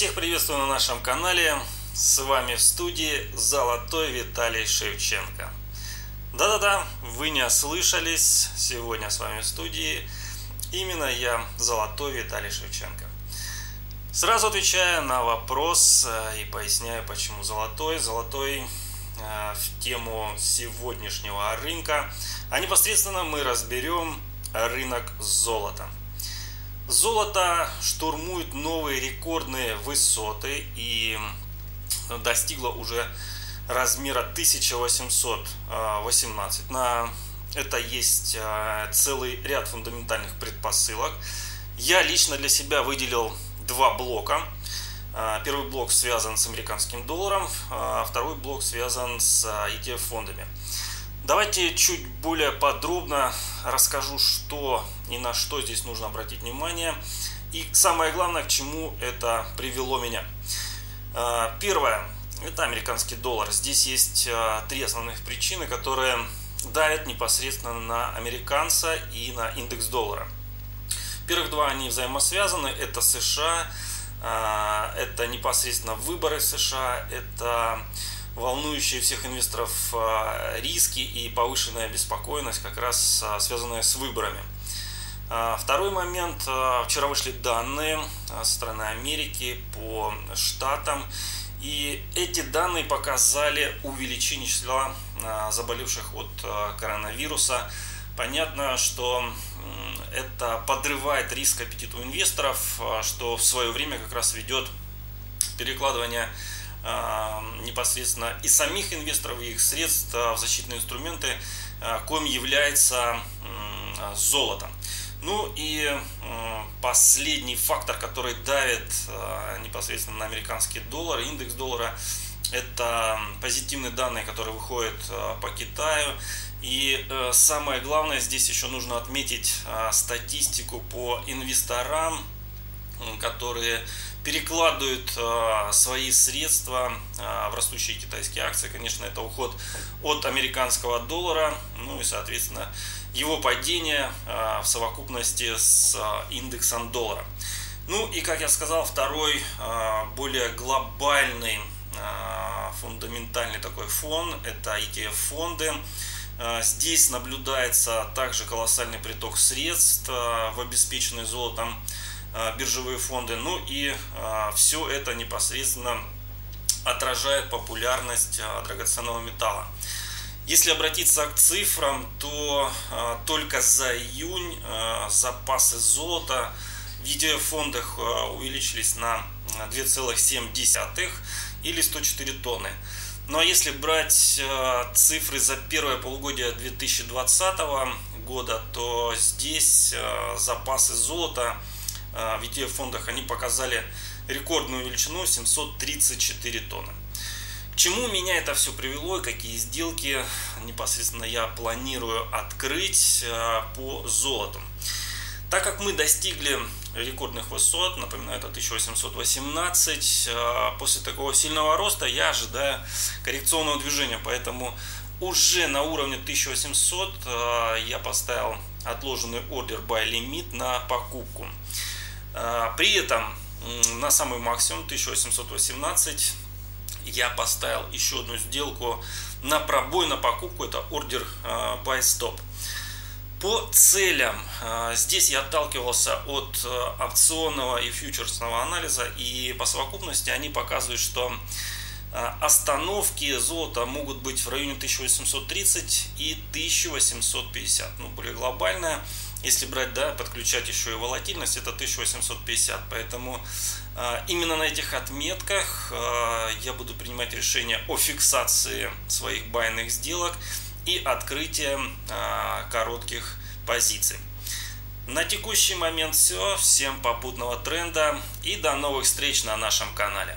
Всех приветствую на нашем канале. С вами в студии Золотой Виталий Шевченко. Да-да-да, вы не ослышались. Сегодня с вами в студии именно я, Золотой Виталий Шевченко. Сразу отвечая на вопрос э, и поясняю, почему золотой. Золотой э, в тему сегодняшнего рынка. А непосредственно мы разберем рынок золота. Золото штурмует новые рекордные высоты и достигло уже размера 1818. На это есть э, целый ряд фундаментальных предпосылок. Я лично для себя выделил два блока. Первый блок связан с американским долларом, второй блок связан с ETF-фондами. Давайте чуть более подробно расскажу, что и на что здесь нужно обратить внимание. И самое главное, к чему это привело меня. А, первое – это американский доллар. Здесь есть три основных причины, которые давят непосредственно на американца и на индекс доллара – Первых два они взаимосвязаны. Это США, а, это непосредственно выборы США, это волнующие всех инвесторов а, риски и повышенная беспокойность, как раз а, связанная с выборами. Второй момент. Вчера вышли данные со стороны Америки по штатам. И эти данные показали увеличение числа заболевших от коронавируса. Понятно, что это подрывает риск аппетита инвесторов, а, что в свое время как раз ведет перекладывание а, непосредственно и самих инвесторов, и их средств в защитные инструменты, а, коим является золото. Ну и последний фактор, который давит непосредственно на американский доллар, индекс доллара, это позитивные данные, которые выходят по Китаю и э, самое главное, здесь еще нужно отметить э, статистику по инвесторам, которые перекладывают э, свои средства э, в растущие китайские акции. Конечно, это уход от американского доллара, ну и, соответственно, его падение э, в совокупности с индексом доллара. Ну и, как я сказал, второй, более глобальный, фундаментальный такой фон – это ETF-фонды. Здесь наблюдается также колоссальный приток средств в обеспеченные золотом биржевые фонды. Ну и все это непосредственно отражает популярность драгоценного металла. Если обратиться к цифрам, то только за июнь запасы золота в ETF-фондах увеличились на 2,7 или 104 тонны. Ну а если брать э, цифры за первое полугодие 2020 года, то здесь э, запасы золота э, в ETF-фондах они показали рекордную величину 734 тонны. К чему меня это все привело и какие сделки непосредственно я планирую открыть по золоту? Так как мы достигли рекордных высот, напоминаю, это 1818, а, после такого сильного роста я ожидаю коррекционного движения, поэтому уже на уровне 1800 а, я поставил отложенный ордер buy лимит на покупку. А, при этом на самый максимум 1818 я поставил еще одну сделку на пробой на покупку, это ордер buy stop. По целям. А, здесь я отталкивался от опционного и фьючерсного анализа, и по совокупности они показывают, что а, остановки золота могут быть в районе 1830 и 1850. Ну, более глобальная. Если брать, да, подключать еще и волатильность, это 1850. Поэтому э, именно на этих отметках э, я буду принимать решение о фиксации своих байных сделок и открытием а, коротких позиций. На текущий момент все. Всем попутного тренда и до новых встреч на нашем канале.